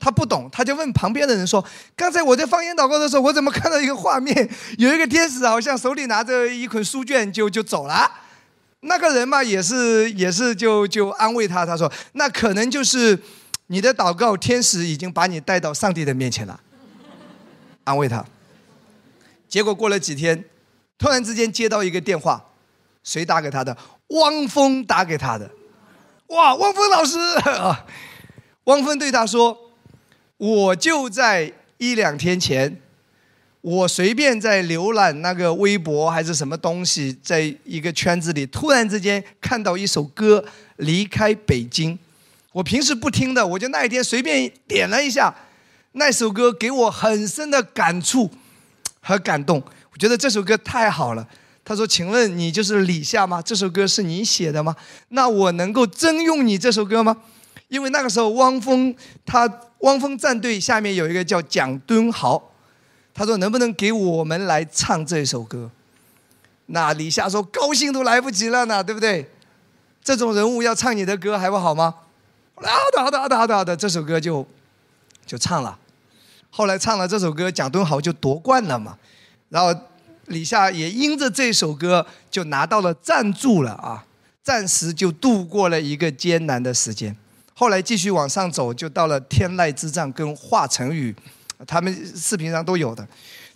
他不懂，他就问旁边的人说：“刚才我在方言祷告的时候，我怎么看到一个画面，有一个天使好像手里拿着一捆书卷就就走了。”那个人嘛，也是也是就就安慰他，他说：“那可能就是你的祷告，天使已经把你带到上帝的面前了。”安慰他。结果过了几天，突然之间接到一个电话，谁打给他的？汪峰打给他的。哇，汪峰老师啊！汪峰对他说：“我就在一两天前。”我随便在浏览那个微博还是什么东西，在一个圈子里，突然之间看到一首歌《离开北京》，我平时不听的，我就那一天随便点了一下，那首歌给我很深的感触和感动，我觉得这首歌太好了。他说：“请问你就是李夏吗？这首歌是你写的吗？那我能够征用你这首歌吗？因为那个时候汪峰他汪峰战队下面有一个叫蒋敦豪。”他说：“能不能给我们来唱这首歌？”那李夏说：“高兴都来不及了呢，对不对？这种人物要唱你的歌还不好吗？”好的，好的，好的，好的，好的，这首歌就就唱了。后来唱了这首歌，蒋敦豪就夺冠了嘛。然后李夏也因着这首歌就拿到了赞助了啊，暂时就度过了一个艰难的时间。后来继续往上走，就到了天籁之战跟华晨宇。他们视频上都有的，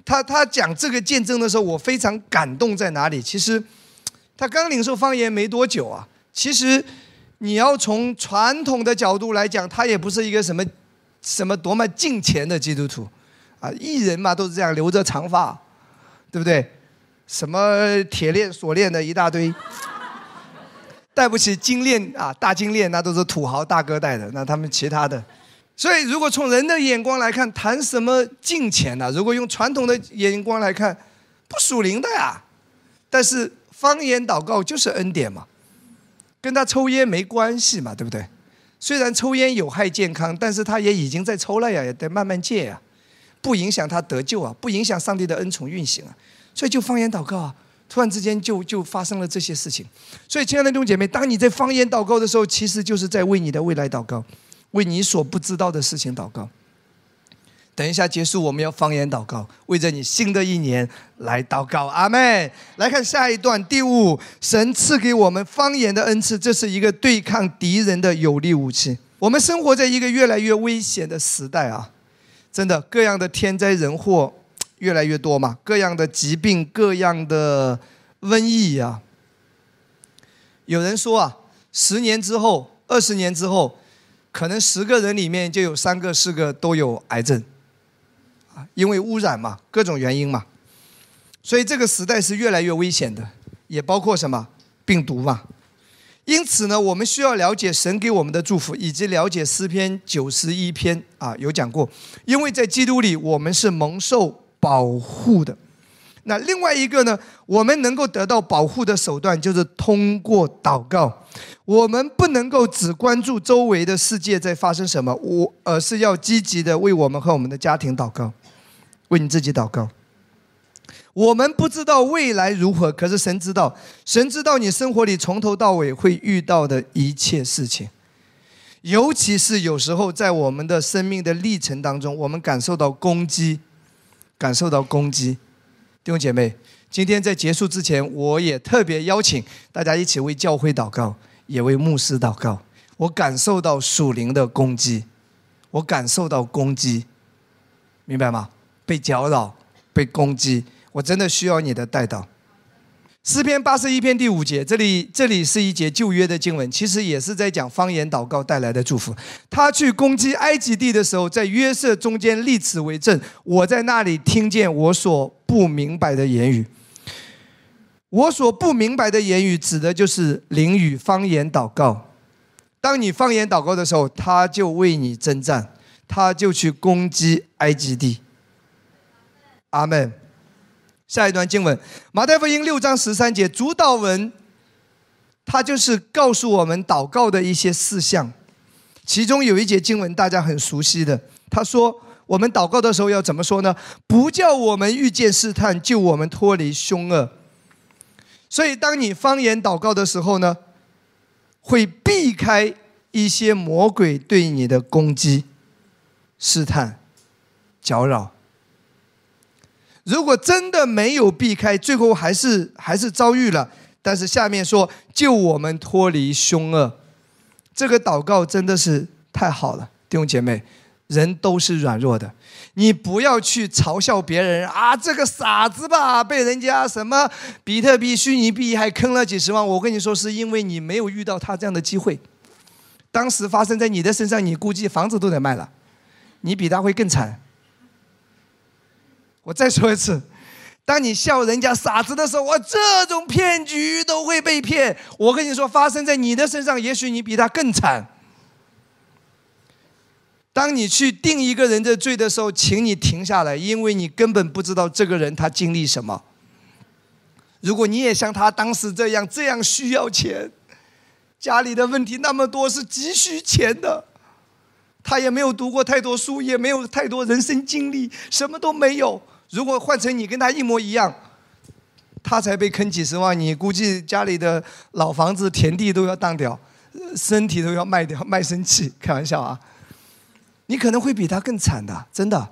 他他讲这个见证的时候，我非常感动在哪里？其实他刚领受方言没多久啊。其实你要从传统的角度来讲，他也不是一个什么什么多么敬虔的基督徒啊，艺人嘛都是这样，留着长发，对不对？什么铁链锁链的一大堆，戴不起金链啊，大金链那都是土豪大哥戴的，那他们其他的。所以，如果从人的眼光来看，谈什么金钱呢？如果用传统的眼光来看，不属灵的呀。但是方言祷告就是恩典嘛，跟他抽烟没关系嘛，对不对？虽然抽烟有害健康，但是他也已经在抽了呀，也得慢慢戒呀，不影响他得救啊，不影响上帝的恩宠运行啊。所以就方言祷告啊，突然之间就就发生了这些事情。所以亲爱的弟兄姐妹，当你在方言祷告的时候，其实就是在为你的未来祷告。为你所不知道的事情祷告。等一下结束，我们要方言祷告，为着你新的一年来祷告。阿妹，来看下一段第五，神赐给我们方言的恩赐，这是一个对抗敌人的有力武器。我们生活在一个越来越危险的时代啊！真的，各样的天灾人祸 越来越多嘛，各样的疾病，各样的瘟疫啊。有人说啊，十年之后，二十年之后。可能十个人里面就有三个、四个都有癌症，啊，因为污染嘛，各种原因嘛，所以这个时代是越来越危险的，也包括什么病毒嘛。因此呢，我们需要了解神给我们的祝福，以及了解诗篇九十一篇啊，有讲过，因为在基督里我们是蒙受保护的。那另外一个呢，我们能够得到保护的手段就是通过祷告。我们不能够只关注周围的世界在发生什么，我而是要积极的为我们和我们的家庭祷告，为你自己祷告。我们不知道未来如何，可是神知道，神知道你生活里从头到尾会遇到的一切事情，尤其是有时候在我们的生命的历程当中，我们感受到攻击，感受到攻击。弟兄姐妹，今天在结束之前，我也特别邀请大家一起为教会祷告。也为牧师祷告，我感受到属灵的攻击，我感受到攻击，明白吗？被搅扰，被攻击，我真的需要你的带导。诗篇八十一篇第五节，这里这里是一节旧约的经文，其实也是在讲方言祷告带来的祝福。他去攻击埃及地的时候，在约瑟中间立此为证，我在那里听见我所不明白的言语。我所不明白的言语，指的就是灵语方言祷告。当你方言祷告的时候，他就为你征战，他就去攻击埃及地。阿门。下一段经文，马太福音六章十三节，主导文，它就是告诉我们祷告的一些事项。其中有一节经文大家很熟悉的，他说：我们祷告的时候要怎么说呢？不叫我们遇见试探，救我们脱离凶恶。所以，当你方言祷告的时候呢，会避开一些魔鬼对你的攻击、试探、搅扰。如果真的没有避开，最后还是还是遭遇了。但是下面说救我们脱离凶恶，这个祷告真的是太好了，弟兄姐妹。人都是软弱的，你不要去嘲笑别人啊！这个傻子吧，被人家什么比特币、虚拟币还坑了几十万。我跟你说，是因为你没有遇到他这样的机会。当时发生在你的身上，你估计房子都得卖了，你比他会更惨。我再说一次，当你笑人家傻子的时候，我这种骗局都会被骗。我跟你说，发生在你的身上，也许你比他更惨。当你去定一个人的罪的时候，请你停下来，因为你根本不知道这个人他经历什么。如果你也像他当时这样，这样需要钱，家里的问题那么多，是急需钱的，他也没有读过太多书，也没有太多人生经历，什么都没有。如果换成你跟他一模一样，他才被坑几十万，你估计家里的老房子、田地都要当掉，身体都要卖掉，卖身契，开玩笑啊。你可能会比他更惨的，真的。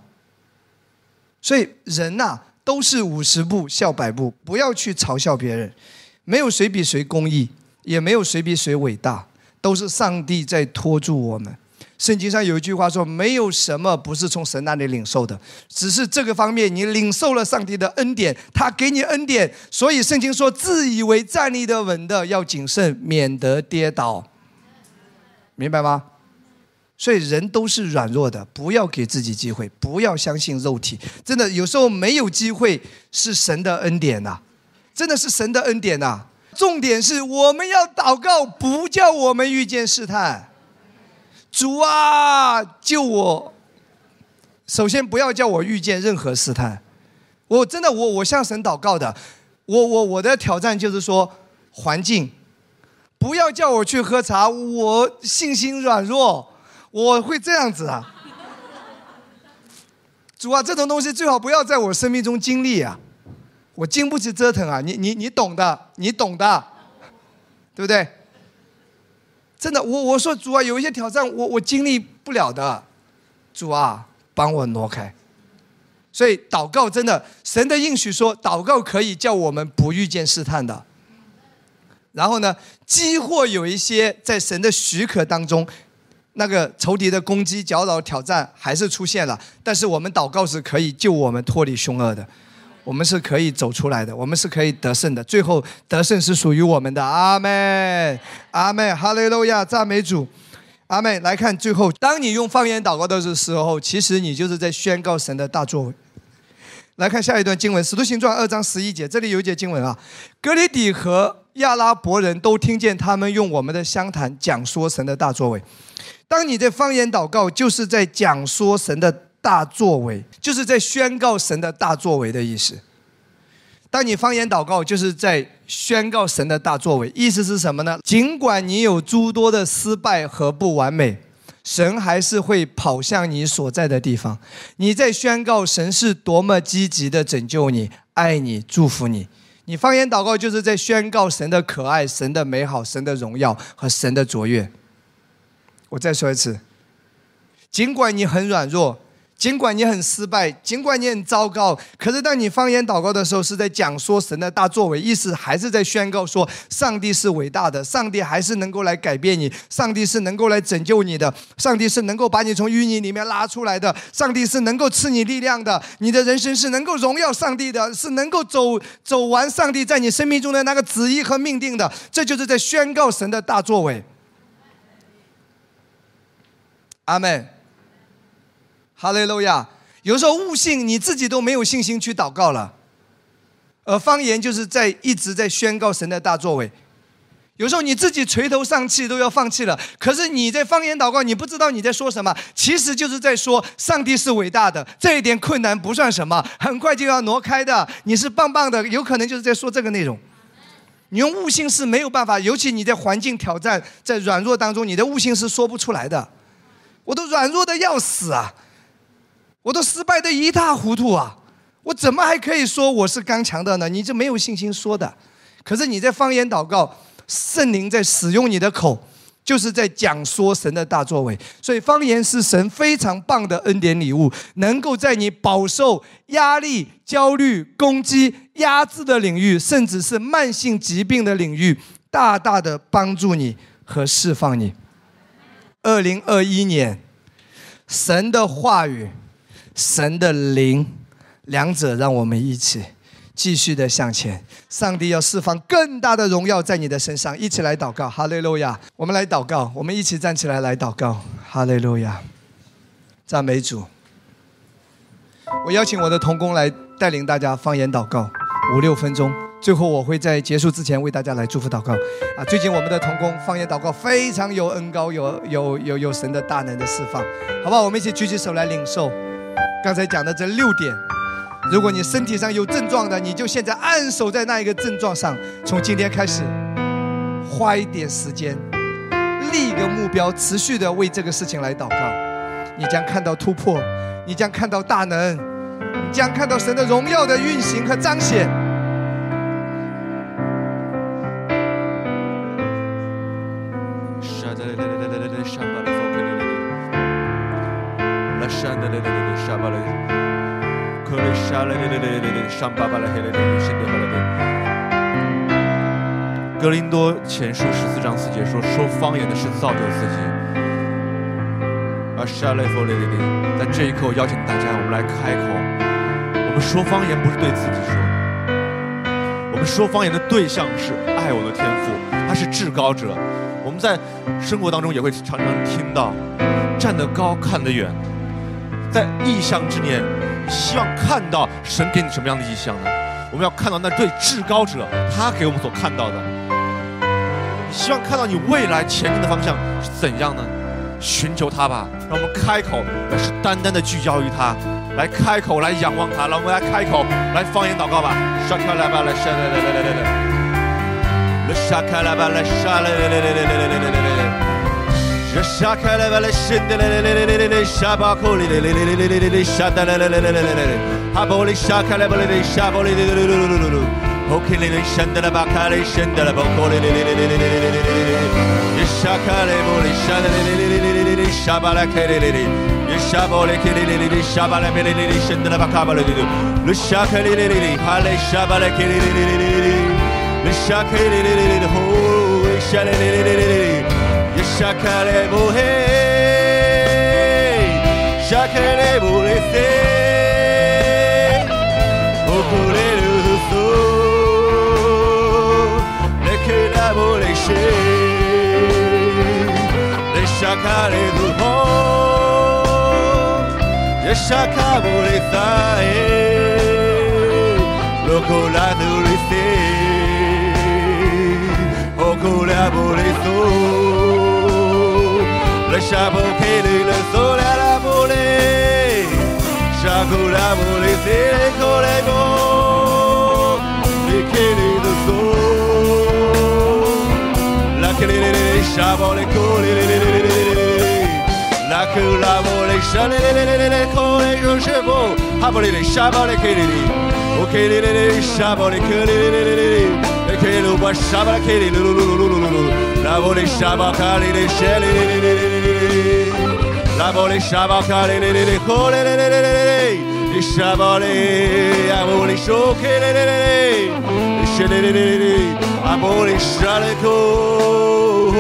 所以人呐，都是五十步笑百步，不要去嘲笑别人。没有谁比谁公义，也没有谁比谁伟大，都是上帝在托住我们。圣经上有一句话说：“没有什么不是从神那里领受的，只是这个方面你领受了上帝的恩典，他给你恩典。所以圣经说，自以为站立的稳的要谨慎，免得跌倒。明白吗？”所以人都是软弱的，不要给自己机会，不要相信肉体。真的，有时候没有机会是神的恩典呐，真的是神的恩典呐。重点是我们要祷告，不叫我们遇见试探。主啊，救我！首先不要叫我遇见任何试探。我真的，我我向神祷告的。我我我的挑战就是说，环境不要叫我去喝茶，我信心软弱，我会这样子啊。主啊，这种东西最好不要在我生命中经历啊，我经不起折腾啊。你你你懂的，你懂的，对不对？真的，我我说主啊，有一些挑战我我经历不了的，主啊，帮我挪开。所以祷告真的，神的应许说，祷告可以叫我们不遇见试探的。然后呢，几或有一些在神的许可当中，那个仇敌的攻击、搅扰、挑战还是出现了。但是我们祷告是可以救我们脱离凶恶的，我们是可以走出来的，我们是可以得胜的。最后得胜是属于我们的。阿门，阿门，哈利路亚，赞美主。阿妹，来看最后，当你用方言祷告的时候，其实你就是在宣告神的大作为。来看下一段经文，《使徒行传》二章十一节，这里有一节经文啊，格里底和亚拉伯人都听见他们用我们的湘谈讲说神的大作为。当你在方言祷告，就是在讲说神的大作为，就是在宣告神的大作为的意思。当你方言祷告，就是在宣告神的大作为，意思是什么呢？尽管你有诸多的失败和不完美。神还是会跑向你所在的地方，你在宣告神是多么积极的拯救你、爱你、祝福你。你方言祷告就是在宣告神的可爱、神的美好、神的荣耀和神的卓越。我再说一次，尽管你很软弱。尽管你很失败，尽管你很糟糕，可是当你方言祷告的时候，是在讲说神的大作为，意思还是在宣告说上帝是伟大的，上帝还是能够来改变你，上帝是能够来拯救你的，上帝是能够把你从淤泥里面拉出来的，上帝是能够赐你力量的，你的人生是能够荣耀上帝的，是能够走走完上帝在你生命中的那个旨意和命定的，这就是在宣告神的大作为。阿门。哈利路亚！有时候悟性你自己都没有信心去祷告了，而方言就是在一直在宣告神的大作为。有时候你自己垂头丧气都要放弃了，可是你在方言祷告，你不知道你在说什么，其实就是在说上帝是伟大的，这一点困难不算什么，很快就要挪开的，你是棒棒的，有可能就是在说这个内容。你用悟性是没有办法，尤其你在环境挑战、在软弱当中，你的悟性是说不出来的。我都软弱的要死啊！我都失败的一塌糊涂啊！我怎么还可以说我是刚强的呢？你这没有信心说的。可是你在方言祷告，圣灵在使用你的口，就是在讲说神的大作为。所以方言是神非常棒的恩典礼物，能够在你饱受压力、焦虑、攻击、压制的领域，甚至是慢性疾病的领域，大大的帮助你和释放你。二零二一年，神的话语。神的灵，两者让我们一起继续的向前。上帝要释放更大的荣耀在你的身上，一起来祷告，哈利路亚！我们来祷告，我们一起站起来来祷告，哈利路亚！赞美主！我邀请我的童工来带领大家方言祷告五六分钟，最后我会在结束之前为大家来祝福祷告。啊，最近我们的童工方言祷告非常有恩高，有有有有神的大能的释放，好不好？我们一起举起手来领受。刚才讲的这六点，如果你身体上有症状的，你就现在按守在那一个症状上，从今天开始，花一点时间，立一个目标，持续的为这个事情来祷告，你将看到突破，你将看到大能，你将看到神的荣耀的运行和彰显。格林多前书十四章四节说：“说方言的是造就自己。”啊，沙雷弗雷雷雷，在这一刻，我邀请大家，我们来开口。我们说方言不是对自己说，我们说方言的对象是爱我的天赋，他是至高者。我们在生活当中也会常常听到。站得高，看得远，在异乡之年，希望看到神给你什么样的意象呢？我们要看到那对至高者他给我们所看到的。希望看到你未来前进的方向是怎样呢？寻求他吧，让我们开口，来是单单的聚焦于他，来开口，来仰望他，让我们来开口，来方言祷告吧。沙卡拉巴来沙来来来来来来，来沙卡拉巴来沙来来来来来来来来来来。来来来来来 Haboli shakalebele Chacun bourré, chacun est blessé. Beaucoup les loups, les cœurs les chacun est devant, les chacun blessé. Le colas de l'essai, au colas blessé. le chapeau qui lit le soleil à la volée, coup la volée, c'est les collègues, les qu'il est de sol, la qu'il est les chapeaux, les collègues, la que la volée, chalet, les collègues, chevaux, à voler les chapeaux, les qu'il est, ok, les chapeaux, les collègues, les qu'il les le les chapeau, les qu'il est, Lavo les chabacales et les chelles. Lavo les chabacales les les les Les chabalés, avo les choqués. Les les avo les chalecos.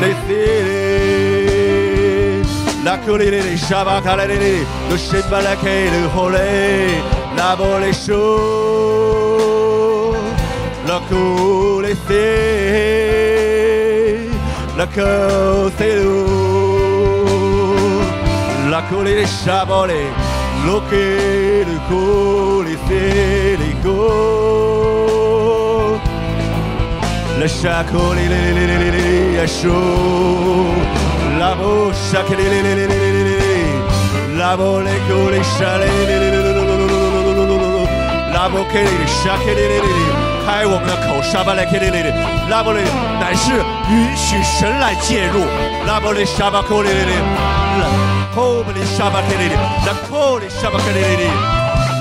Les filets. La colée, les les le chebalacé, le holé. Lavo les choses. loco les fées, loco c'est l'eau, loco les chabolés, loco loco les go, le chaco les les les les les les chaud, la roche les les les les les les la vole les les les les les les les les les les les les les les 开我们的口，沙巴勒，拉布里乃是允许神来介入，拉布里沙巴克里里里，后布里沙巴克里里，拉库里沙巴克里里里，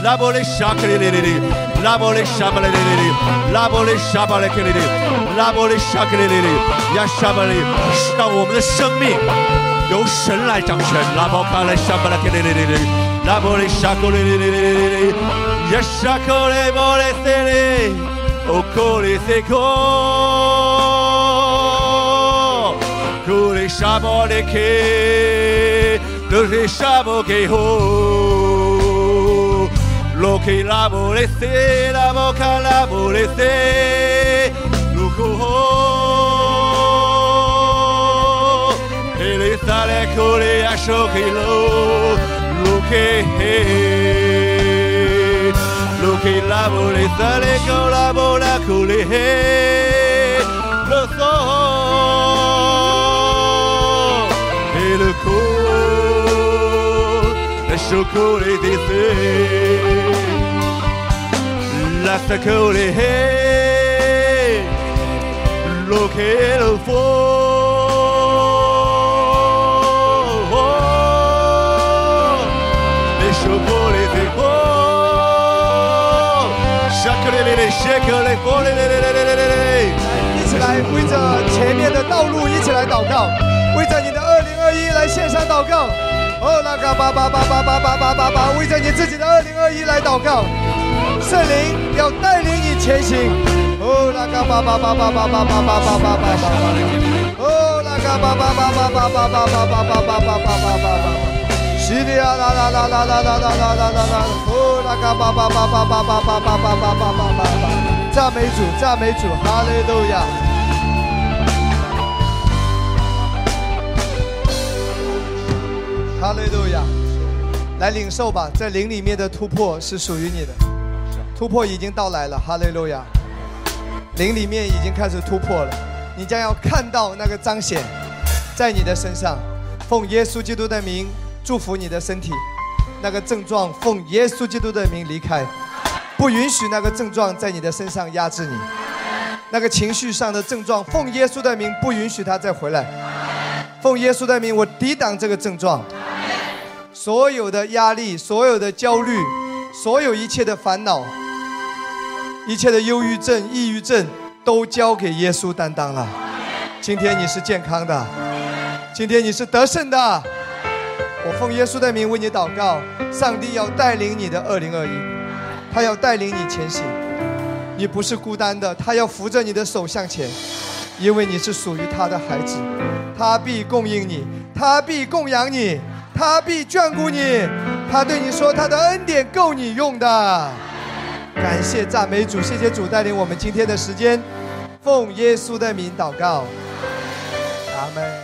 拉布里沙克里里里里，拉布里沙巴勒里里里，拉布里沙克里里，里沙，沙巴里，让我们的生命由神来掌权，拉布卡勒沙巴克里里里里，拉布里沙克里里里里里里。Yes, I call it, boy, I say it. 오코리세코 구리샤모리키 두리샤모게호 로키라모레세 라모칼라모레세 루코호 에리사레코리아쇼키로 루케헤 Que la volita de colabora colere, lo so, el culo, el chocolate dice, lacta colere, lo que el fuego. Shakole po le le le le le le 一起来为着前面的道路一起来祷告，为着你的二零二一来献上祷告。哦，那个巴巴巴巴巴巴巴巴巴，为着你自己的二零二一来祷告。圣灵要带领你前行。哦，那个巴巴巴巴巴巴巴巴巴巴巴巴，哦，那个巴巴巴巴巴巴巴巴巴巴巴巴巴巴巴，是的呀啦啦啦啦啦啦啦啦啦啦啦，哦，那个巴巴巴巴巴巴巴巴巴巴巴巴巴巴，赞美主，赞美主，哈利路亚。哈利路亚！来领受吧，在灵里面的突破是属于你的，突破已经到来了，哈利路亚！灵里面已经开始突破了，你将要看到那个彰显，在你的身上。奉耶稣基督的名祝福你的身体，那个症状奉耶稣基督的名离开，不允许那个症状在你的身上压制你。那个情绪上的症状，奉耶稣的名不允许他再回来。奉耶稣的名，我抵挡这个症状。所有的压力，所有的焦虑，所有一切的烦恼，一切的忧郁症、抑郁症，都交给耶稣担当了。今天你是健康的，今天你是得胜的。我奉耶稣的名为你祷告，上帝要带领你的二零二一，他要带领你前行。你不是孤单的，他要扶着你的手向前，因为你是属于他的孩子，他必供应你，他必供养你，他必眷顾你，他对你说他的恩典够你用的。感谢赞美主，谢谢主带领我们今天的时间，奉耶稣的名祷告，阿门。